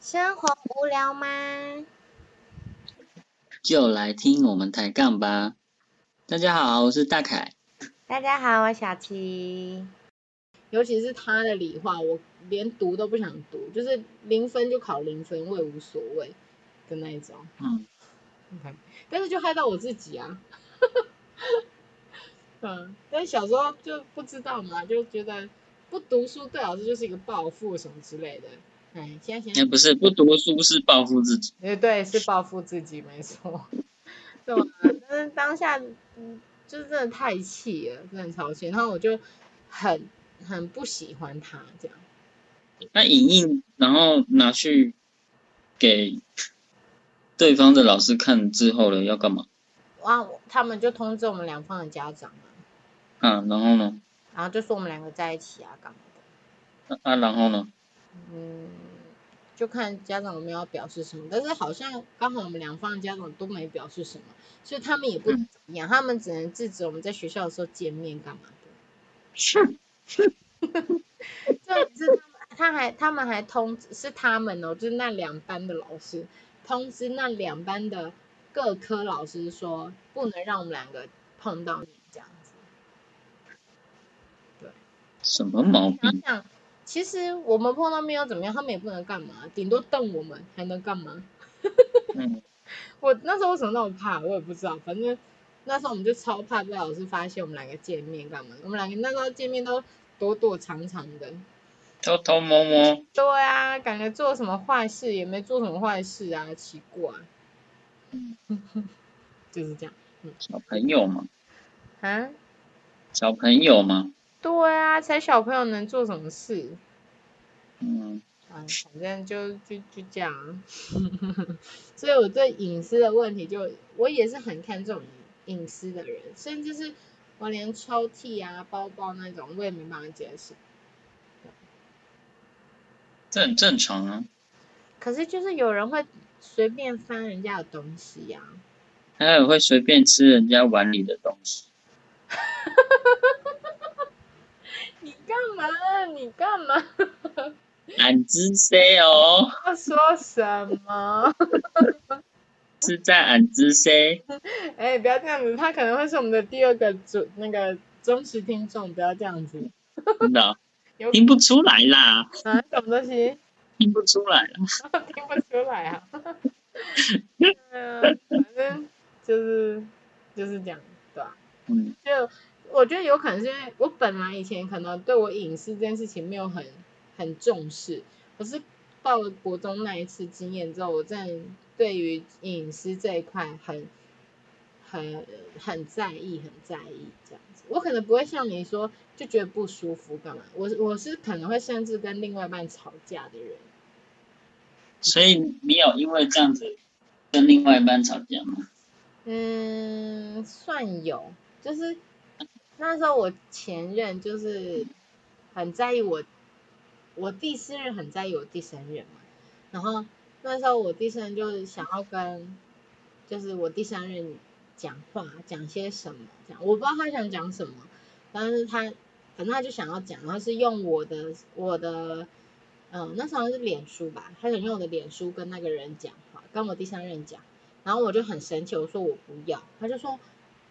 生活无聊吗？就来听我们抬杠吧。大家好，我是大凯。大家好，我小七。尤其是他的理化，我连读都不想读，就是零分就考零分，我也无所谓的那一种。嗯，但是就害到我自己啊。嗯，但是小时候就不知道嘛，就觉得不读书对老师就是一个报复什么之类的。哎，现在现在也不是不读书是报复自己。哎，对，是报复自己，没错。对吧？但是当下，嗯，就是真的太气了，真的超气。然后我就很很不喜欢他这样。那影印，然后拿去给对方的老师看之后呢，要干嘛？哇，他们就通知我们两方的家长啊，啊，然后呢？然后就说我们两个在一起啊，干嘛的？啊，然后呢？嗯，就看家长有没有表示什么，但是好像刚好我们两方家长都没表示什么，所以他们也不能怎么样，他们只能制止我们在学校的时候见面干嘛的。是是，这是他们，他还他们还通知是他们哦，就是那两班的老师通知那两班的各科老师说，不能让我们两个碰到你这样子。对什么毛想病？想，其实我们碰到面又怎么样？他们也不能干嘛，顶多瞪我们，还能干嘛？嗯，我那时候为什么那么怕，我也不知道。反正那时候我们就超怕被老师发现我们两个见面干嘛。我们两个那时候见面都躲躲藏藏的。偷偷摸摸。对啊，感觉做什么坏事也没做什么坏事啊，奇怪。就是这样。小朋友嘛，啊？小朋友嘛，对啊，才小朋友能做什么事？嗯，啊，反正就就就这样，所以我对隐私的问题就，我也是很看重隐私的人，甚至是我连抽屉啊、包包那种，我也没办法解释。这很正常啊。可是就是有人会随便翻人家的东西呀、还有会随便吃人家碗里的东西。你干嘛？你干嘛？俺知谁哦，要说什么？是在俺知谁。哎、不要这样子，他可能会是我们的第二个主那个忠实听众，不要这样子。真的哦 听不出来啦，啊，什么东西？听不出来啦。听不出来啊。嗯，反正就是就是这样，对吧、嗯，就我觉得有可能是因为我本来以前可能对我隐私这件事情没有很很重视，可是到了国中那一次经验之后，我真的对于隐私这一块很很很在意，很在意这样子。我可能不会像你说就觉得不舒服干嘛，我我是可能会甚至跟另外一半吵架的人。所以你有因为这样子跟另外一半吵架吗？嗯，算有，就是那时候我前任就是很在意我，我第四任很在意我第三任嘛，然后那时候我第三任就是想要跟，就是我第三任讲话，讲些什么讲，我不知道他想讲什么，但是他反正他就想要讲，然后是用我的我的，嗯，那时候是脸书吧，他想用我的脸书跟那个人讲话，跟我第三任讲。然后我就很生气，我说我不要，他就说，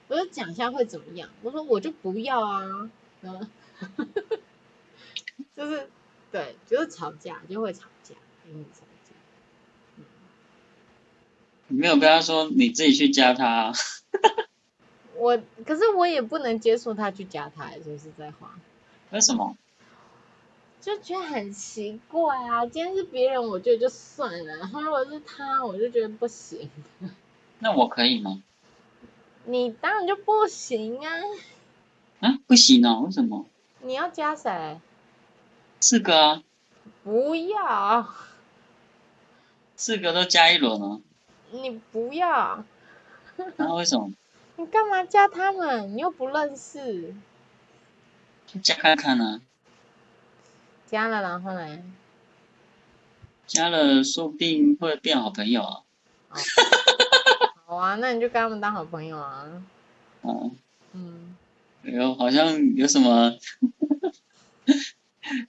我就讲一下会怎么样，我说我就不要啊，嗯，就是对，就是吵架就会吵架，因为吵架，你没有跟他说你自己去加他、啊，我可是我也不能接受他去加他，说实在话，为什么？就觉得很奇怪啊，今天是别人我觉得就算了，然后如果是他，我就觉得不行，那我可以吗？你当然就不行啊，啊，不行哦，为什么？你要加谁？四个啊，不要，四个都加一轮哦，你不要。那为什么？你干嘛加他们？你又不认识。就加看看啊，加了，然后呢？加了说不定会变好朋友啊。好啊，那你就跟他们当好朋友啊。哦，嗯，有好像有什么，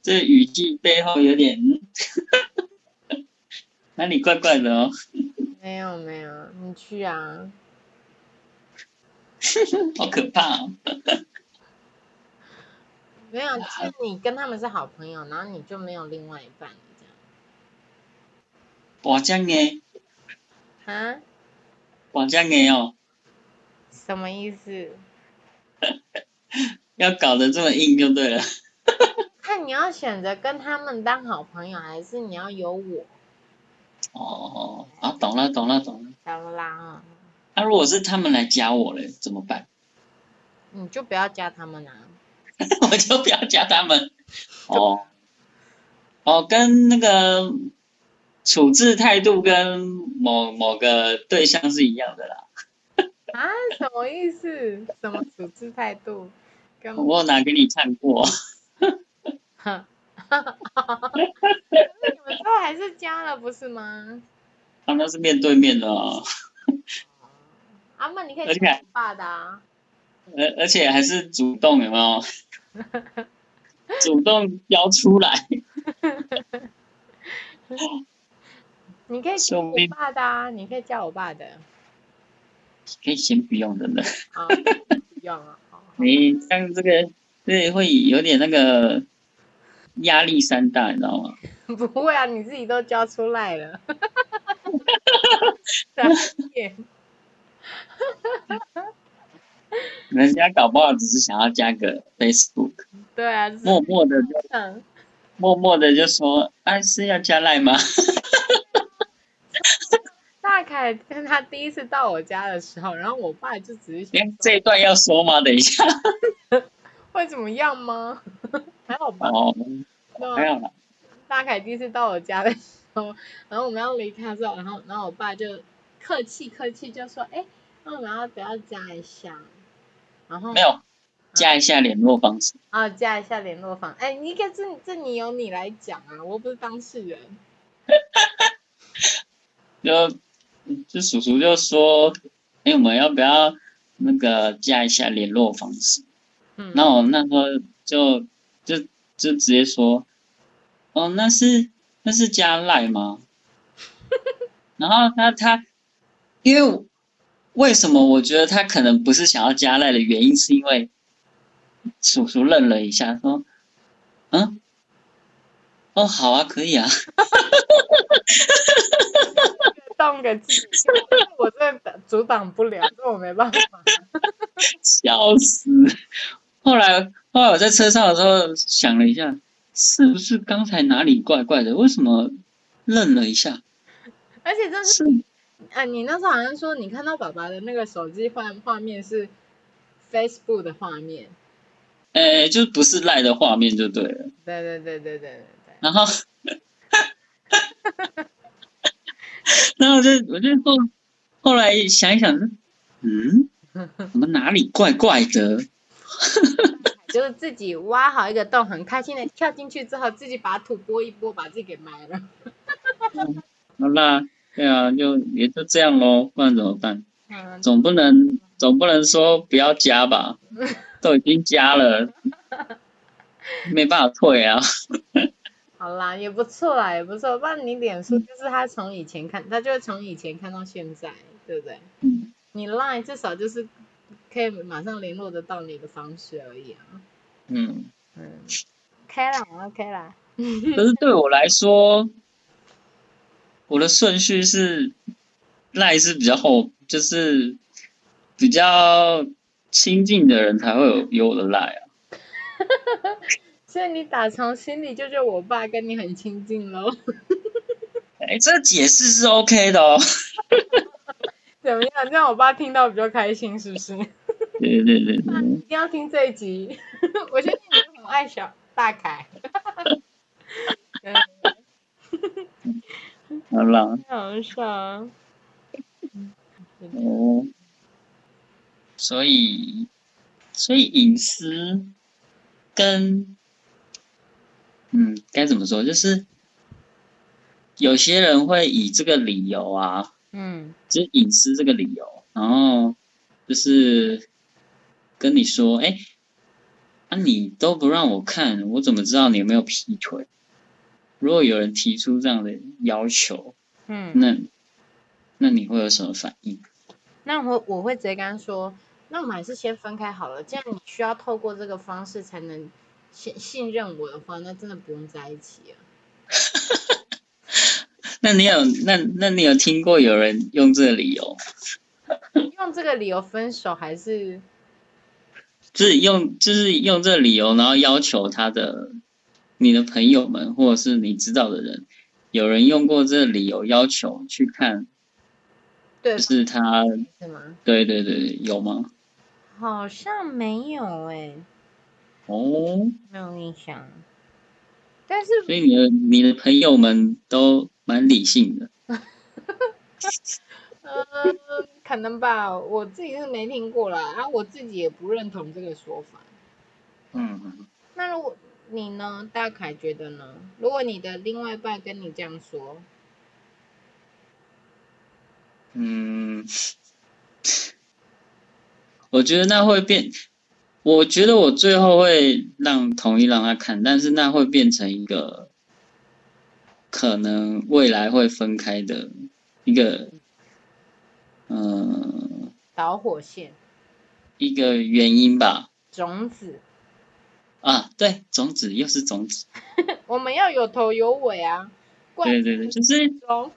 这语气背后有点，那你怪怪的哦？没有没有，你去啊。好可怕哦！没有，就是你跟他们是好朋友，然后你就没有另外一半了，这样。我，这样诶，啊？哇，这样诶哦，什么意思？要搞得这么硬就对了。看你要选择跟他们当好朋友，还是你要有我？哦，啊，懂了，懂了，懂了。晓得啦啊，那、如果是他们来加我嘞，怎么办？你就不要加他们啊。我就不要加他们。哦，哦，跟那个处置态度跟某某个对象是一样的啦。啊？什么意思？什么处置态度？跟我有拿给你看过。哈，你们最后还是加了不是吗？他们是面对面的哦，阿曼，你可以加你爸的啊。而而且还是主动，有没有？主动标出来，你可以加我爸的啊，你可以加我爸的。可以先不用的呢。啊，不用啊。你像这个，这会有点那个压力山大，你知道吗？不会啊，你自己都教出来了。人家搞不好只是想要加个 Facebook，对啊，默默的就嗯默默的就说，啊是要加赖吗？大凯跟他第一次到我家的时候，然后我爸就只是想哎，这一段要说吗？等一下。会怎么样吗？还好吧。哦，没有了。大凯第一次到我家的时候，然后我们要离开的时候，然后然后我爸就客气客气就说，哎，那我们要不要加一下？然后没有，加一下联络方式。啊，加一下联络方。哎，你可这这你由你来讲啊，我不是当事人。就就叔叔就说，哎，我们要不要那个加一下联络方式？嗯，那我那时候就就就直接说，哦，那是那是加赖吗？然后他他，因为为什么我觉得他可能不是想要加赖的原因，是因为叔叔愣了一下，说，嗯，哦，好啊，可以啊，动个字，我真的阻挡不了，这我没办法。笑死！后来后来我在车上的时候想了一下，是不是刚才哪里怪怪的？为什么愣了一下？而且这是，是啊，你那时候好像说你看到爸爸的那个手机画画面是 Facebook 的画面，呃，就不是赖的画面就对了。对对对对对对对。然后，然后我就我就后后来想一想，嗯，怎么哪里怪怪的？就是自己挖好一个洞，很开心的跳进去之后，自己把土拨一拨，把自己给埋了。好啦，对啊，就也就这样喽，不然怎么办？嗯，总不能总不能说不要加吧？都已经加了，没办法退啊。好啦，也不错啦，也不错。不然你脸书就是他从以前看，他就会从以前看到现在，对不对？嗯你 Line 至少就是可以马上联络得到你的方式而已啊。嗯，嗯，OK 啦，OK 啦。可是对我来说，我的顺序是赖是比较后，就是比较亲近的人才会有有我的赖啊。所以你打从心里就觉得我爸跟你很亲近喽？哎，这解释是 OK 的哦。怎么样？这样我爸听到比较开心，是不是？对对对对，一定要听这一集。我相信你很爱小大凯。嗯好啦，好笑啊。哦，所以所以隐私跟嗯该怎么说，就是有些人会以这个理由啊，嗯就是隐私这个理由，然后就是跟你说，哎，啊你都不让我看，我怎么知道你有没有劈腿？如果有人提出这样的要求，嗯，那那你会有什么反应？那我我会直接跟他说，那我们还是先分开好了。既然你需要透过这个方式才能信信任我的话，那真的不用在一起了。那你有那那你有听过有人用这个理由，用这个理由分手还是就是用就是用这个理由，然后要求他的你的朋友们或者是你知道的人，有人用过这个理由要求去看，对就是他，是吗？对对对，有吗？好像没有哎、哦，没有印象。但是所以你的你的朋友们都蛮理性的，嗯，可能吧，我自己是没听过啦，啊，我自己也不认同这个说法。嗯，那如果你呢，大凯觉得呢？如果你的另外一半跟你这样说，嗯，我觉得那会变，我觉得我最后会让同意让他看，但是那会变成一个可能未来会分开的一个，嗯、导火线、一个原因吧。种子，啊，对，种子又是种子，我们要有头有尾啊。对对对，就是中，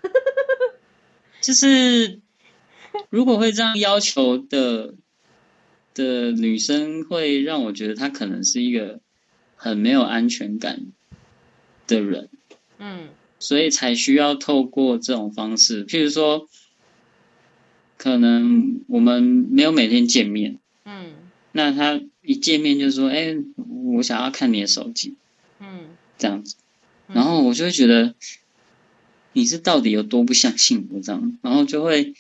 就是，如果会这样要求的的女生，会让我觉得她可能是一个很没有安全感的人，嗯。所以才需要透过这种方式，譬如说，可能我们没有每天见面，嗯。那她一见面就说：“哎，我想要看你的手机。”嗯，这样子，嗯。然后我就会觉得你是到底有多不相信我？这样，然后就会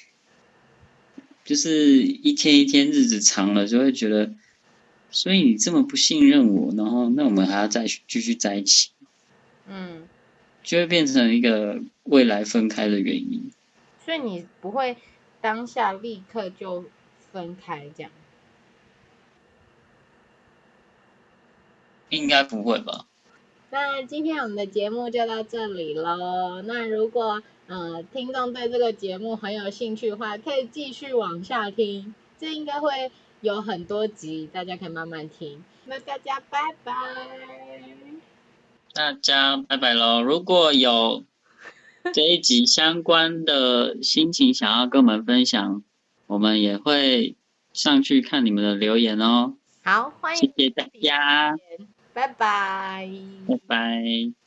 就是一天一天日子长了，就会觉得，所以你这么不信任我，然后那我们还要再继续在一起，嗯，就会变成一个未来分开的原因。所以你不会当下立刻就分开这样。应该不会吧？那今天我们的节目就到这里喽。那如果呃听众对这个节目很有兴趣的话，可以继续往下听，这应该会有很多集，大家可以慢慢听。那大家拜拜。大家拜拜喽！如果有这一集相关的心情想要跟我们分享，我们也会上去看你们的留言哦。好，欢迎谢谢大家，拜拜。拜拜。